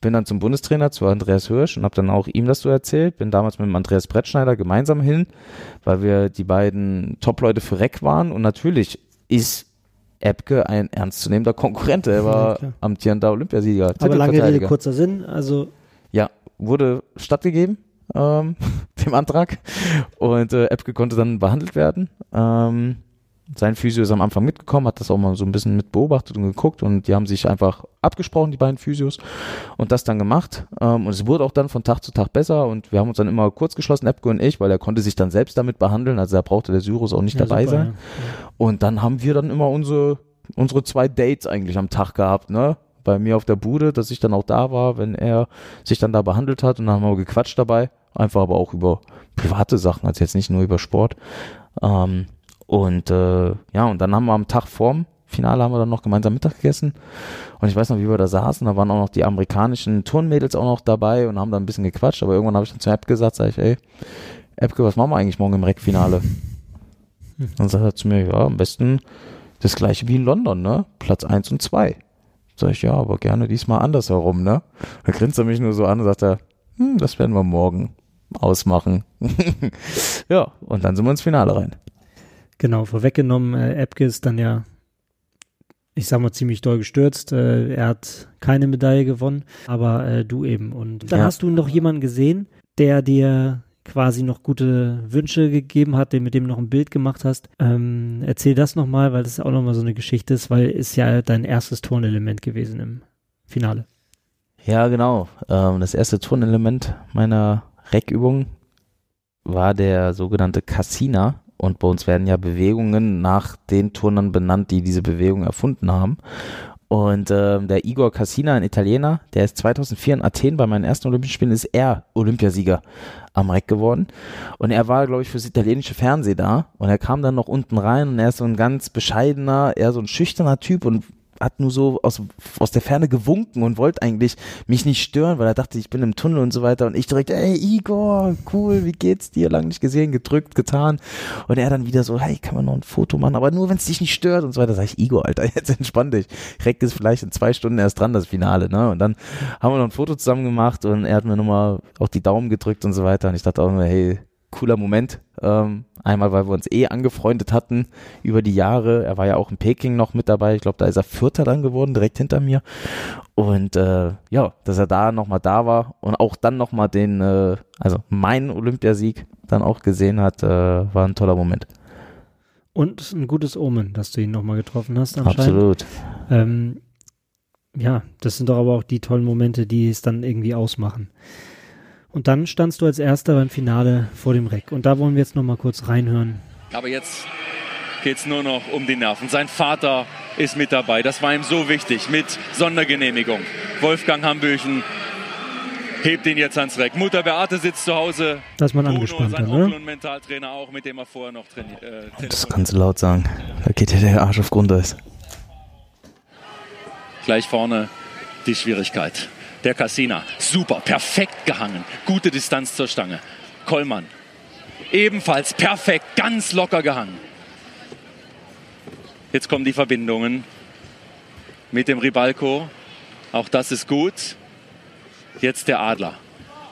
Bin dann zum Bundestrainer, zu Andreas Hirsch und habe dann auch ihm das so erzählt. Bin damals mit dem Andreas Brettschneider gemeinsam hin, weil wir die beiden Top-Leute für Reck waren und natürlich ist Epke ein ernstzunehmender Konkurrent. Er war ja, amtierender Olympiasieger. Aber lange Rede, kurzer Sinn. Also ja, wurde stattgegeben ähm, [LAUGHS] dem Antrag. Und äh, Epke konnte dann behandelt werden. Ähm, sein Physio ist am Anfang mitgekommen, hat das auch mal so ein bisschen mit beobachtet und geguckt und die haben sich einfach abgesprochen, die beiden Physios, und das dann gemacht. Ähm, und es wurde auch dann von Tag zu Tag besser und wir haben uns dann immer kurz geschlossen, Epke und ich, weil er konnte sich dann selbst damit behandeln, also da brauchte der Syrus auch nicht Ja, dabei super, sein. ja. Und dann haben wir dann immer unsere, unsere zwei Dates eigentlich am Tag gehabt, ne? Bei mir auf der Bude, dass ich dann auch da war, wenn er sich dann da behandelt hat und dann haben wir gequatscht dabei. Einfach aber auch über private Sachen, also jetzt nicht nur über Sport. Ähm, und äh, ja, und dann haben wir am Tag vorm Finale haben wir dann noch gemeinsam Mittag gegessen. Und ich weiß noch, wie wir da saßen, da waren auch noch die amerikanischen Turnmädels auch noch dabei und haben da ein bisschen gequatscht. Aber irgendwann habe ich dann zu Epke gesagt, sag ich, ey, Epke, was machen wir eigentlich morgen im Reckfinale? Dann sagt er zu mir, ja, am besten das gleiche wie in London, ne? Platz eins und zwei. Sag ich, ja, aber gerne diesmal andersherum, ne? Da grinst er mich nur so an und sagt er, hm, das werden wir morgen ausmachen. [LAUGHS] ja, und dann sind wir ins Finale rein. Genau, vorweggenommen, äh, Epke ist dann ja, ich sag mal, ziemlich doll gestürzt. Äh, er hat keine Medaille gewonnen, aber äh, du eben. Und dann Ja. hast du noch jemanden gesehen, der dir quasi noch gute Wünsche gegeben hat, den, mit dem noch ein Bild gemacht hast. Ähm, erzähl das nochmal, weil das auch nochmal so eine Geschichte ist, weil ist ja dein erstes Turnelement gewesen im Finale. Ja, genau. Ähm, das erste Turnelement meiner Reckübung war der sogenannte Cassina. Und bei uns werden ja Bewegungen nach den Turnern benannt, die diese Bewegung erfunden haben. Und ähm, der Igor Cassina, ein Italiener, der ist 2004 in Athen bei meinen ersten Olympischen Spielen, ist er Olympiasieger am Reck geworden. Und er war, glaube ich, fürs italienische Fernsehen da. Und er kam dann noch unten rein und er ist so ein ganz bescheidener, eher so ein schüchterner Typ und hat nur so aus, aus der Ferne gewunken und wollte eigentlich mich nicht stören, weil er dachte, ich bin im Tunnel und so weiter. Und ich direkt, ey Igor, cool, wie geht's dir? Lang nicht gesehen, gedrückt, getan. Und er dann wieder so, hey, kann man noch ein Foto machen, aber nur wenn es dich nicht stört und so weiter. Sag ich, Igor, Alter, [LAUGHS] jetzt entspann dich. Reck ist vielleicht in zwei Stunden erst dran, das Finale, ne? Und dann haben wir noch ein Foto zusammen gemacht und er hat mir nochmal auch die Daumen gedrückt und so weiter. Und ich dachte auch nur, hey, cooler Moment. Ähm, einmal, weil wir uns eh angefreundet hatten über die Jahre. Er war ja auch in Peking noch mit dabei. Ich glaube, da ist er Vierter dann geworden, direkt hinter mir. Und äh, ja, dass er da nochmal da war und auch dann nochmal den, äh, also meinen Olympiasieg dann auch gesehen hat, äh, war ein toller Moment. Und ein gutes Omen, dass du ihn nochmal getroffen hast anscheinend. Absolut. Ähm, ja, das sind doch aber auch die tollen Momente, die es dann irgendwie ausmachen. Und dann standst du als Erster beim Finale vor dem Reck. Und da wollen wir jetzt nochmal kurz reinhören. Aber jetzt geht es nur noch um die Nerven. Sein Vater ist mit dabei. Das war ihm so wichtig mit Sondergenehmigung. Wolfgang Hambüchen hebt ihn jetzt ans Reck. Mutter Beate sitzt zu Hause. Da ist man Bruno, angespannt, sein dann, Onkel oder? und Mentaltrainer auch, mit dem er vorher noch trainiert. Äh, Das kannst du laut sagen. Da geht dir der Arsch auf Grundeis. Gleich vorne die Schwierigkeit. Der Cassina. Super, perfekt gehangen. Gute Distanz zur Stange. Kollmann. Ebenfalls perfekt, ganz locker gehangen. Jetzt kommen die Verbindungen mit dem Ribalco. Auch das ist gut. Jetzt der Adler.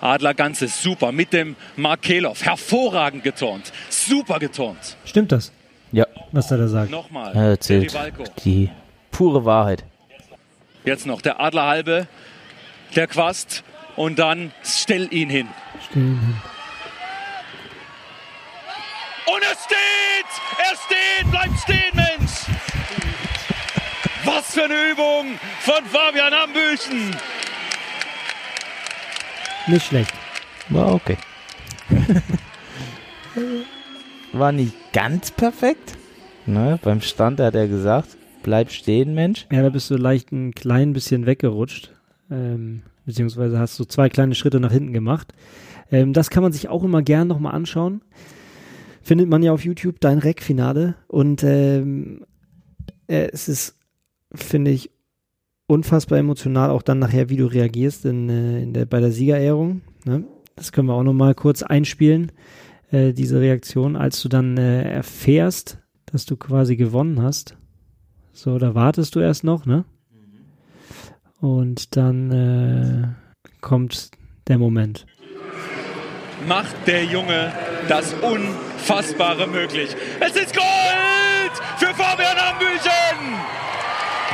Adler Ganzes, super. Mit dem Mark Keloff. Hervorragend geturnt. Super geturnt. Stimmt das, Ja, was er da sagt? Nochmal. er erzählt die pure Wahrheit. Jetzt noch der Adler halbe, der Quast und dann stell ihn hin. Stehen. Und er steht! Er steht! Bleibt stehen, Mensch! Was für eine Übung von Fabian Hambüchen! Nicht schlecht. War okay. [LAUGHS] War nicht ganz perfekt. Ne, beim Stand hat er gesagt, bleib stehen, Mensch. Ja, da bist du leicht ein klein bisschen weggerutscht. Ähm, beziehungsweise hast du zwei kleine Schritte nach hinten gemacht. Ähm, das kann man sich auch immer gern nochmal anschauen. Findet man ja auf YouTube, dein Reck-Finale. Und ähm, äh, es ist, finde ich, unfassbar emotional, auch dann nachher, wie du reagierst in, äh, in der, bei der Siegerehrung. Ne? Das können wir auch nochmal kurz einspielen, äh, diese Reaktion, als du dann äh, erfährst, dass du quasi gewonnen hast. So, da wartest du erst noch, ne? Und dann äh, kommt der Moment. Macht der Junge das Unfassbare möglich. Es ist Gold für Fabian Hambüchen!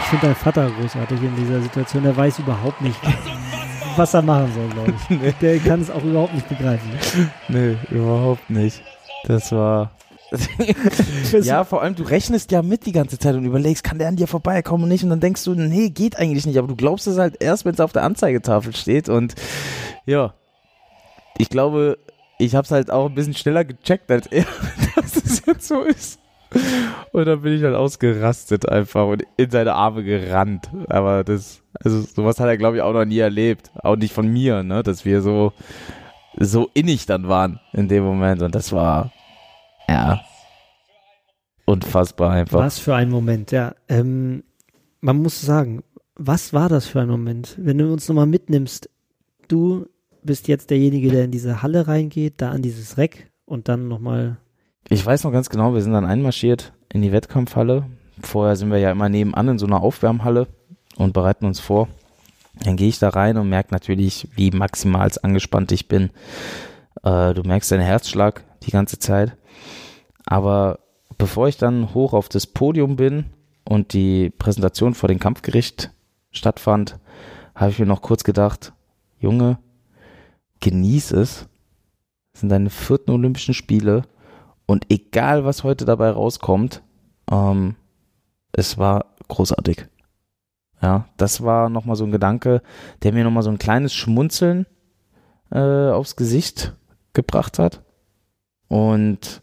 Ich finde deinen Vater großartig in dieser Situation. Der weiß überhaupt nicht, was er machen soll, glaube ich. Der kann es auch überhaupt nicht begreifen. Ne? Nee, überhaupt nicht. Das war [LAUGHS] ja, vor allem, du rechnest ja mit die ganze Zeit und überlegst, kann der an dir vorbeikommen und nicht? Und dann denkst du, nee, geht eigentlich nicht. Aber du glaubst es halt erst, wenn es auf der Anzeigetafel steht. Und ja, ich glaube, ich habe es halt auch ein bisschen schneller gecheckt als er, [LAUGHS] dass es jetzt so ist. Und dann bin ich halt ausgerastet einfach und in seine Arme gerannt. Aber das, also sowas hat er, glaube ich, auch noch nie erlebt. Auch nicht von mir, ne? Dass wir so, so innig dann waren in dem Moment. Und das war, ja, unfassbar einfach. Was für ein Moment, ja. Ähm, man muss sagen, was war das für ein Moment? Wenn du uns nochmal mitnimmst, du bist jetzt derjenige, der in diese Halle reingeht, da an dieses Reck und dann nochmal ich weiß noch ganz genau, wir sind dann einmarschiert in die Wettkampfhalle. Vorher sind wir ja immer nebenan in so einer Aufwärmhalle und bereiten uns vor. Dann gehe ich da rein und merke natürlich, wie maximal angespannt ich bin. Äh, du merkst deinen Herzschlag die ganze Zeit. Aber bevor ich dann hoch auf das Podium bin und die Präsentation vor dem Kampfgericht stattfand, habe ich mir noch kurz gedacht, Junge, genieß es. Das sind deine vierten Olympischen Spiele und egal, was heute dabei rauskommt, ähm, es war großartig. Ja, das war nochmal so ein Gedanke, der mir nochmal so ein kleines Schmunzeln äh, aufs Gesicht gebracht hat. Und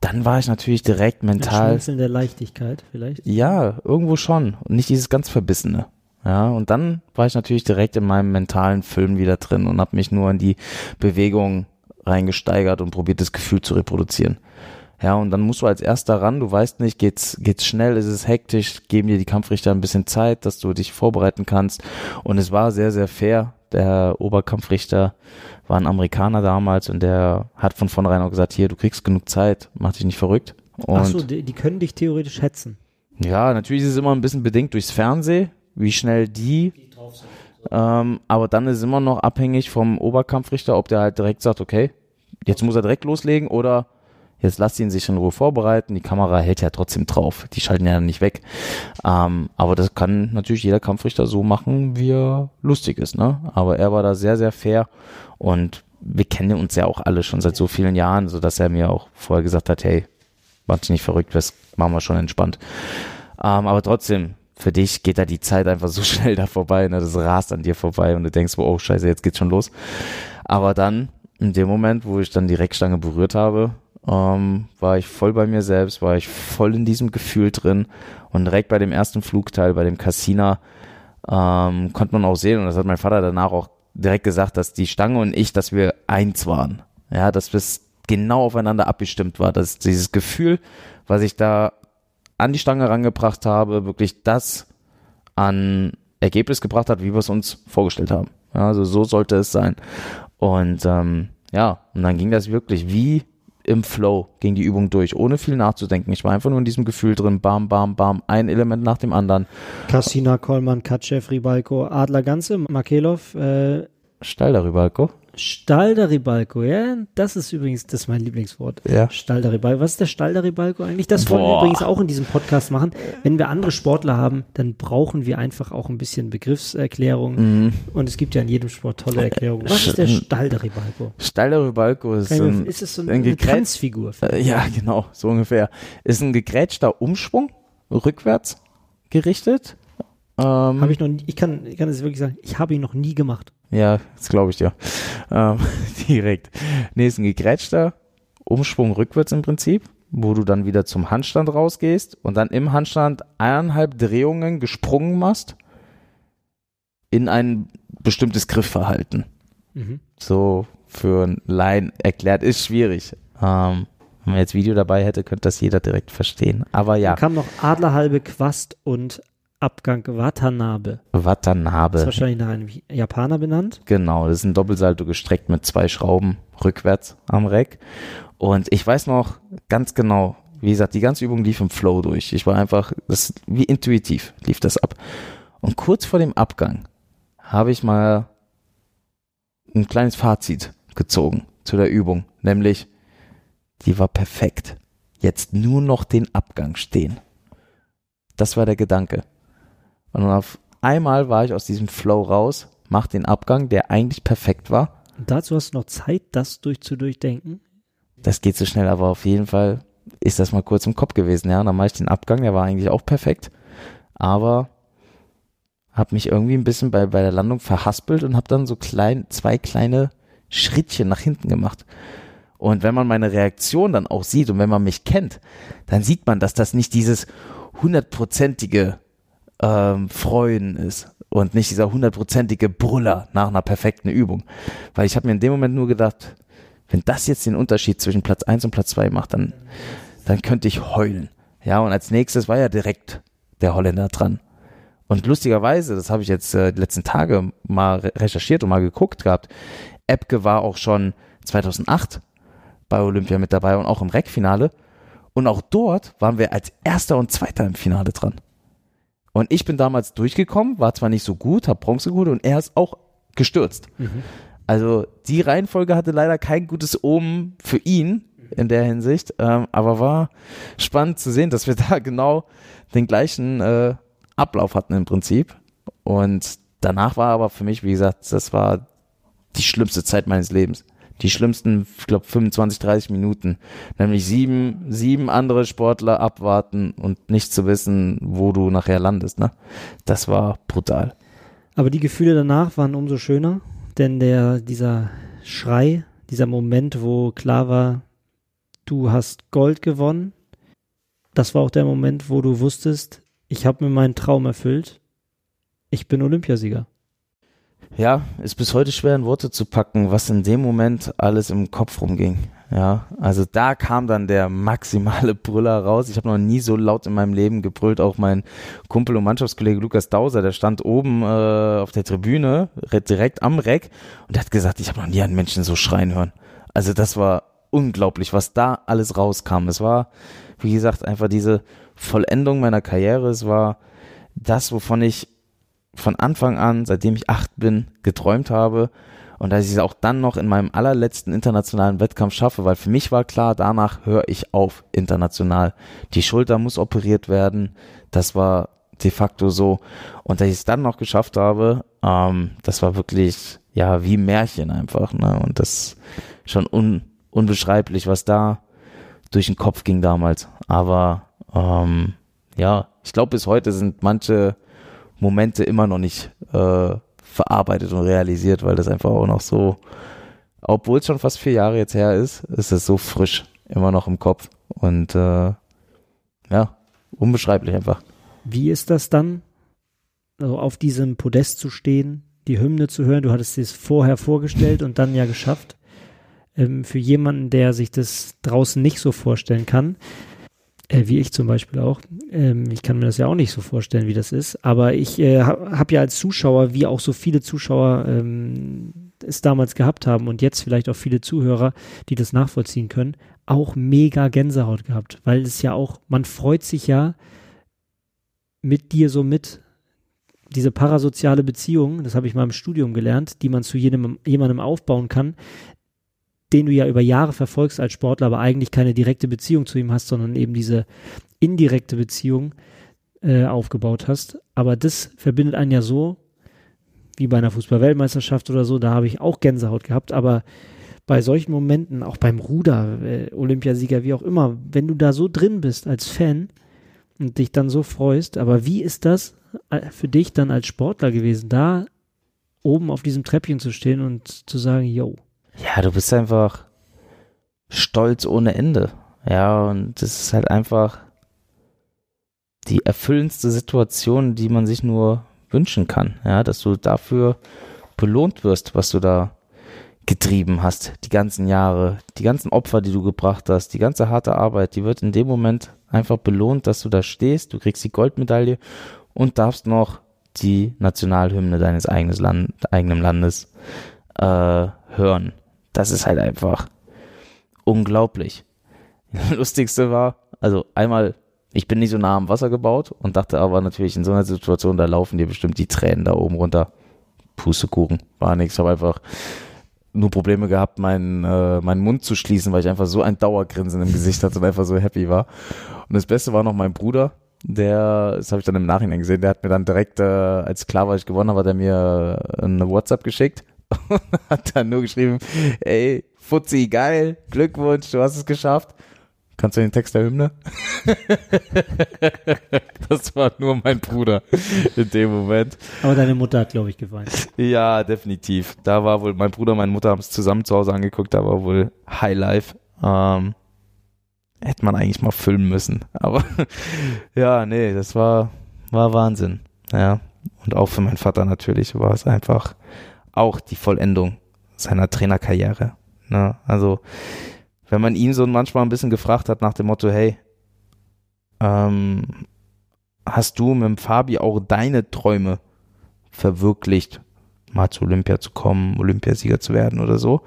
dann war ich natürlich direkt mental. Ein der Leichtigkeit vielleicht? Ja, irgendwo schon. Und nicht dieses ganz Verbissene. Ja, und dann war ich natürlich direkt in meinem mentalen Film wieder drin und habe mich nur an die Bewegung reingesteigert und probiert das Gefühl zu reproduzieren. Ja, und dann musst du als erster ran, du weißt nicht, geht's, geht's schnell, ist es hektisch, geben dir die Kampfrichter ein bisschen Zeit, dass du dich vorbereiten kannst. Und es war sehr, sehr fair. Der Oberkampfrichter war ein Amerikaner damals und der hat von vornherein auch gesagt, hier, du kriegst genug Zeit, mach dich nicht verrückt. Und Ach so, die, die können dich theoretisch hetzen. Ja, natürlich ist es immer ein bisschen bedingt durchs Fernsehen, wie schnell die, die drauf sind. Ähm, aber dann ist es immer noch abhängig vom Oberkampfrichter, ob der halt direkt sagt, okay, jetzt muss er direkt loslegen oder jetzt lasst ihn sich in Ruhe vorbereiten. Die Kamera hält ja trotzdem drauf. Die schalten ja nicht weg. Ähm, aber das kann natürlich jeder Kampfrichter so machen, wie er lustig ist. Ne? Aber er war da sehr, sehr fair und wir kennen uns ja auch alle schon seit so vielen Jahren, so dass er mir auch vorher gesagt hat, hey, mach dich nicht verrückt, das machen wir schon entspannt. Ähm, aber trotzdem, für dich geht da die Zeit einfach so [LAUGHS] schnell da vorbei, ne? das rast an dir vorbei und du denkst, oh scheiße, jetzt geht's schon los. Aber dann, in dem Moment, wo ich dann die Reckstange berührt habe, ähm, war ich voll bei mir selbst, war ich voll in diesem Gefühl drin und direkt bei dem ersten Flugteil, bei dem Cassina, ähm, konnte man auch sehen und das hat mein Vater danach auch direkt gesagt, dass die Stange und ich, dass wir eins waren. Ja, dass es genau aufeinander abgestimmt war, dass dieses Gefühl, was ich da an die Stange rangebracht habe, wirklich das an Ergebnis gebracht hat, wie wir es uns vorgestellt haben. Ja, also so sollte es sein. Und ähm, ja, und dann ging das wirklich wie im Flow, ging die Übung durch, ohne viel nachzudenken. Ich war einfach nur in diesem Gefühl drin, bam, bam, bam, ein Element nach dem anderen. Kassina, Kollmann, Katschew, Ribalko, Adler Ganze, Makelov, äh, Steil Ribalko. Staldaribalko, ja, das ist übrigens, das ist mein Lieblingswort. Ja. Staldaribalko. Was ist der Staldaribalko eigentlich? Das wollen wir übrigens auch in diesem Podcast machen. Wenn wir andere Sportler haben, dann brauchen wir einfach auch ein bisschen Begriffserklärung. Mhm. Und es gibt ja in jedem Sport tolle Erklärungen. Was ist der Staldaribalko? Staldaribalko ist, ein, ist es so eine, eine Tanzfigur? Äh, ja, genau, so ungefähr. Ist ein gegrätschter Umschwung, rückwärts gerichtet. Ähm, habe ich noch nie, ich kann, ich kann es wirklich sagen, ich habe ihn noch nie gemacht. Ja, das glaube ich dir. Ähm, [LAUGHS] direkt. Nee, ist ein gegrätschter Umschwung rückwärts im Prinzip, wo du dann wieder zum Handstand rausgehst und dann im Handstand eineinhalb Drehungen gesprungen machst in ein bestimmtes Griffverhalten. Mhm. So für ein Laien erklärt ist schwierig. Ähm, wenn man jetzt Video dabei hätte, könnte das jeder direkt verstehen. Aber ja. Da kam noch Adlerhalbe, Quast und Abgang Watanabe. Watanabe. Das ist wahrscheinlich nach einem Japaner benannt. Genau, das ist ein Doppelsalto gestreckt mit zwei Schrauben rückwärts am Reck. Und ich weiß noch ganz genau, wie gesagt, die ganze Übung lief im Flow durch. Ich war einfach, das, wie intuitiv lief das ab. Und kurz vor dem Abgang habe ich mal ein kleines Fazit gezogen zu der Übung, nämlich die war perfekt. Jetzt nur noch den Abgang stehen. Das war der Gedanke. Und auf einmal war ich aus diesem Flow raus, mach den Abgang, der eigentlich perfekt war. Und dazu hast du noch Zeit, das durch zu durchdenken? Das geht so schnell, aber auf jeden Fall ist das mal kurz im Kopf gewesen, ja. Und dann mache ich den Abgang, der war eigentlich auch perfekt. Aber habe mich irgendwie ein bisschen bei, bei der Landung verhaspelt und habe dann so klein, zwei kleine Schrittchen nach hinten gemacht. Und wenn man meine Reaktion dann auch sieht und wenn man mich kennt, dann sieht man, dass das nicht dieses hundertprozentige ähm, Freuen ist und nicht dieser hundertprozentige Brüller nach einer perfekten Übung. Weil ich habe mir in dem Moment nur gedacht, wenn das jetzt den Unterschied zwischen Platz 1 und Platz 2 macht, dann, dann könnte ich heulen. Ja, und als nächstes war ja direkt der Holländer dran. Und lustigerweise, das habe ich jetzt äh, die letzten Tage mal recherchiert und mal geguckt gehabt, Epke war auch schon 2008 bei Olympia mit dabei und auch im Reckfinale. Und auch dort waren wir als Erster und Zweiter im Finale dran. Und ich bin damals durchgekommen, war zwar nicht so gut, habe Bronze geholt und er ist auch gestürzt. Mhm. Also die Reihenfolge hatte leider kein gutes Omen für ihn in der Hinsicht, ähm, aber war spannend zu sehen, dass wir [LAUGHS] da genau den gleichen äh, Ablauf hatten im Prinzip. Und danach war aber für mich, wie gesagt, das war die schlimmste Zeit meines Lebens. Die schlimmsten, ich glaube, 25, 30 Minuten. Nämlich sieben, sieben andere Sportler abwarten und nicht zu wissen, wo du nachher landest. Ne? Das war brutal. Aber die Gefühle danach waren umso schöner, denn der, dieser Schrei, dieser Moment, wo klar war, du hast Gold gewonnen, das war auch der Moment, wo du wusstest, ich habe mir meinen Traum erfüllt. Ich bin Olympiasieger. Ja, ist bis heute schwer in Worte zu packen, was in dem Moment alles im Kopf rumging. Ja, also da kam dann der maximale Brüller raus. Ich habe noch nie so laut in meinem Leben gebrüllt. Auch mein Kumpel und Mannschaftskollege Lukas Dauser, der stand oben äh, auf der Tribüne, direkt am Reck und der hat gesagt, ich habe noch nie einen Menschen so schreien hören. Also das war unglaublich, was da alles rauskam. Es war, wie gesagt, einfach diese Vollendung meiner Karriere. Es war das, wovon ich von Anfang an, seitdem ich acht bin, geträumt habe. Und dass ich es auch dann noch in meinem allerletzten internationalen Wettkampf schaffe, weil für mich war klar, danach höre ich auf international. Die Schulter muss operiert werden. Das war de facto so. Und dass ich es dann noch geschafft habe, ähm, das war wirklich, ja, wie Märchen einfach. Ne? Und das schon un, unbeschreiblich, was da durch den Kopf ging damals. Aber ähm, ja, ich glaube, bis heute sind manche Momente immer noch nicht äh, verarbeitet und realisiert, weil das einfach auch noch so, obwohl es schon fast vier Jahre jetzt her ist, ist es so frisch immer noch im Kopf. Und äh, ja, unbeschreiblich einfach. Wie ist das dann, also auf diesem Podest zu stehen, die Hymne zu hören? Du hattest es vorher vorgestellt und dann ja geschafft. Ähm, für jemanden, der sich das draußen nicht so vorstellen kann, äh, wie ich zum Beispiel auch. Ähm, ich kann mir das ja auch nicht so vorstellen, wie das ist. Aber ich äh, habe ja als Zuschauer, wie auch so viele Zuschauer ähm, es damals gehabt haben und jetzt vielleicht auch viele Zuhörer, die das nachvollziehen können, auch mega Gänsehaut gehabt. Weil es ja auch, man freut sich ja mit dir so mit. Diese parasoziale Beziehung, das habe ich mal im Studium gelernt, die man zu jedem, jemandem aufbauen kann, den du ja über Jahre verfolgst als Sportler, aber eigentlich keine direkte Beziehung zu ihm hast, sondern eben diese indirekte Beziehung äh, aufgebaut hast. Aber das verbindet einen ja so, wie bei einer Fußball-Weltmeisterschaft oder so, da habe ich auch Gänsehaut gehabt, aber bei solchen Momenten, auch beim Ruder, äh, Olympiasieger, wie auch immer, wenn du da so drin bist als Fan und dich dann so freust, aber wie ist das äh, für dich dann als Sportler gewesen, da oben auf diesem Treppchen zu stehen und zu sagen, yo, ja, du bist einfach stolz ohne Ende. Ja, und das ist halt einfach die erfüllendste Situation, die man sich nur wünschen kann. Ja, dass du dafür belohnt wirst, was du da getrieben hast, die ganzen Jahre, die ganzen Opfer, die du gebracht hast, die ganze harte Arbeit, die wird in dem Moment einfach belohnt, dass du da stehst, du kriegst die Goldmedaille und darfst noch die Nationalhymne deines Land, eigenen Landes äh, hören das ist halt einfach unglaublich. Das [LAUGHS] Lustigste war, also einmal, ich bin nicht so nah am Wasser gebaut und dachte aber natürlich in so einer Situation, da laufen dir bestimmt die Tränen da oben runter. Pustekuchen, war nichts. Ich habe einfach nur Probleme gehabt, meinen, äh, meinen Mund zu schließen, weil ich einfach so ein Dauergrinsen im Gesicht hatte und einfach so happy war. Und das Beste war noch mein Bruder, der, das habe ich dann im Nachhinein gesehen, der hat mir dann direkt, äh, als klar war, ich gewonnen habe, hat er mir eine WhatsApp geschickt und [LAUGHS] hat dann nur geschrieben, ey, Fuzzi, geil, Glückwunsch, du hast es geschafft. Kannst du den Text der Hymne? [LAUGHS] das war nur mein Bruder in dem Moment. Aber deine Mutter hat, glaube ich, geweint. Ja, definitiv. Da war wohl, mein Bruder und meine Mutter haben es zusammen zu Hause angeguckt, da war wohl High Life. Ähm, hätte man eigentlich mal filmen müssen. Aber [LAUGHS] ja, nee, das war, war Wahnsinn. Ja. Und auch für meinen Vater natürlich war es einfach auch die Vollendung seiner Trainerkarriere. Ne? Also wenn man ihn so manchmal ein bisschen gefragt hat nach dem Motto, hey, ähm, hast du mit dem Fabi auch deine Träume verwirklicht, mal zu Olympia zu kommen, Olympiasieger zu werden oder so?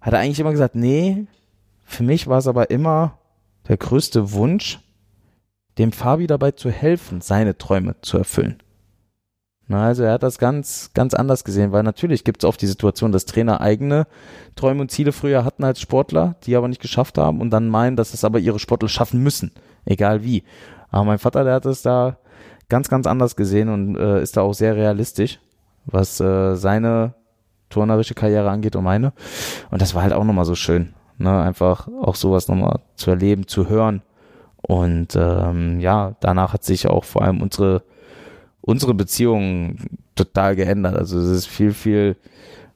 Hat er eigentlich immer gesagt, nee, für mich war es aber immer der größte Wunsch, dem Fabi dabei zu helfen, seine Träume zu erfüllen. Na, also er hat das ganz, ganz anders gesehen, weil natürlich gibt es oft die Situation, dass Trainer eigene Träume und Ziele früher hatten als Sportler, die aber nicht geschafft haben und dann meinen, dass es aber ihre Sportler schaffen müssen, egal wie. Aber mein Vater, der hat es da ganz, ganz anders gesehen und äh, ist da auch sehr realistisch, was äh, seine turnerische Karriere angeht und meine. Und das war halt auch nochmal so schön, ne? einfach auch sowas nochmal zu erleben, zu hören. Und ähm, ja, danach hat sich auch vor allem unsere unsere Beziehung total geändert. Also es ist viel, viel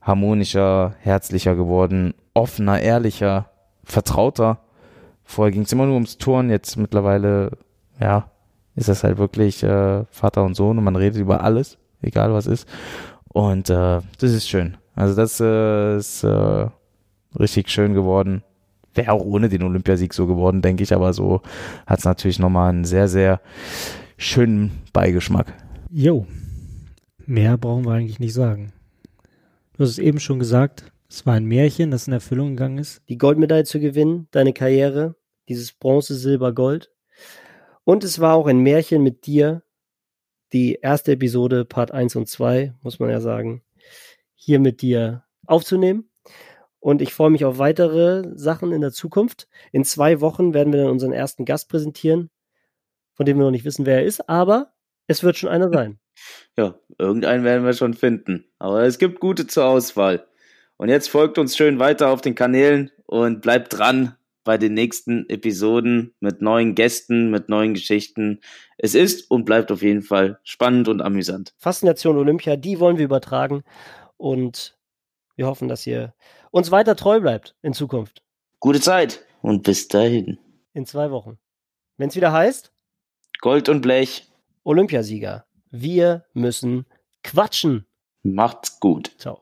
harmonischer, herzlicher geworden, offener, ehrlicher, vertrauter. Vorher ging es immer nur ums Turnen, jetzt mittlerweile, ja, ist das halt wirklich äh, Vater und Sohn und man redet über alles, egal was ist. Und äh, das ist schön. Also das äh, ist äh, richtig schön geworden. Wäre auch ohne den Olympiasieg so geworden, denke ich, aber so hat es natürlich nochmal einen sehr, sehr schönen Beigeschmack. Jo, mehr brauchen wir eigentlich nicht sagen. Du hast es eben schon gesagt, es war ein Märchen, das in Erfüllung gegangen ist. Die Goldmedaille zu gewinnen, deine Karriere, dieses Bronze, Silber, Gold. Und es war auch ein Märchen mit dir, die erste Episode, Part 1 und 2, muss man ja sagen, hier mit dir aufzunehmen. Und ich freue mich auf weitere Sachen in der Zukunft. In zwei Wochen werden wir dann unseren ersten Gast präsentieren, von dem wir noch nicht wissen, wer er ist, aber es wird schon einer sein. Ja, irgendeinen werden wir schon finden. Aber es gibt gute zur Auswahl. Und jetzt folgt uns schön weiter auf den Kanälen und bleibt dran bei den nächsten Episoden mit neuen Gästen, mit neuen Geschichten. Es ist und bleibt auf jeden Fall spannend und amüsant. Faszination Olympia, die wollen wir übertragen und wir hoffen, dass ihr uns weiter treu bleibt in Zukunft. Gute Zeit und bis dahin. In zwei Wochen. Wenn es wieder heißt Gold und Blech. Olympiasieger. Wir müssen quatschen. Macht's gut. Ciao.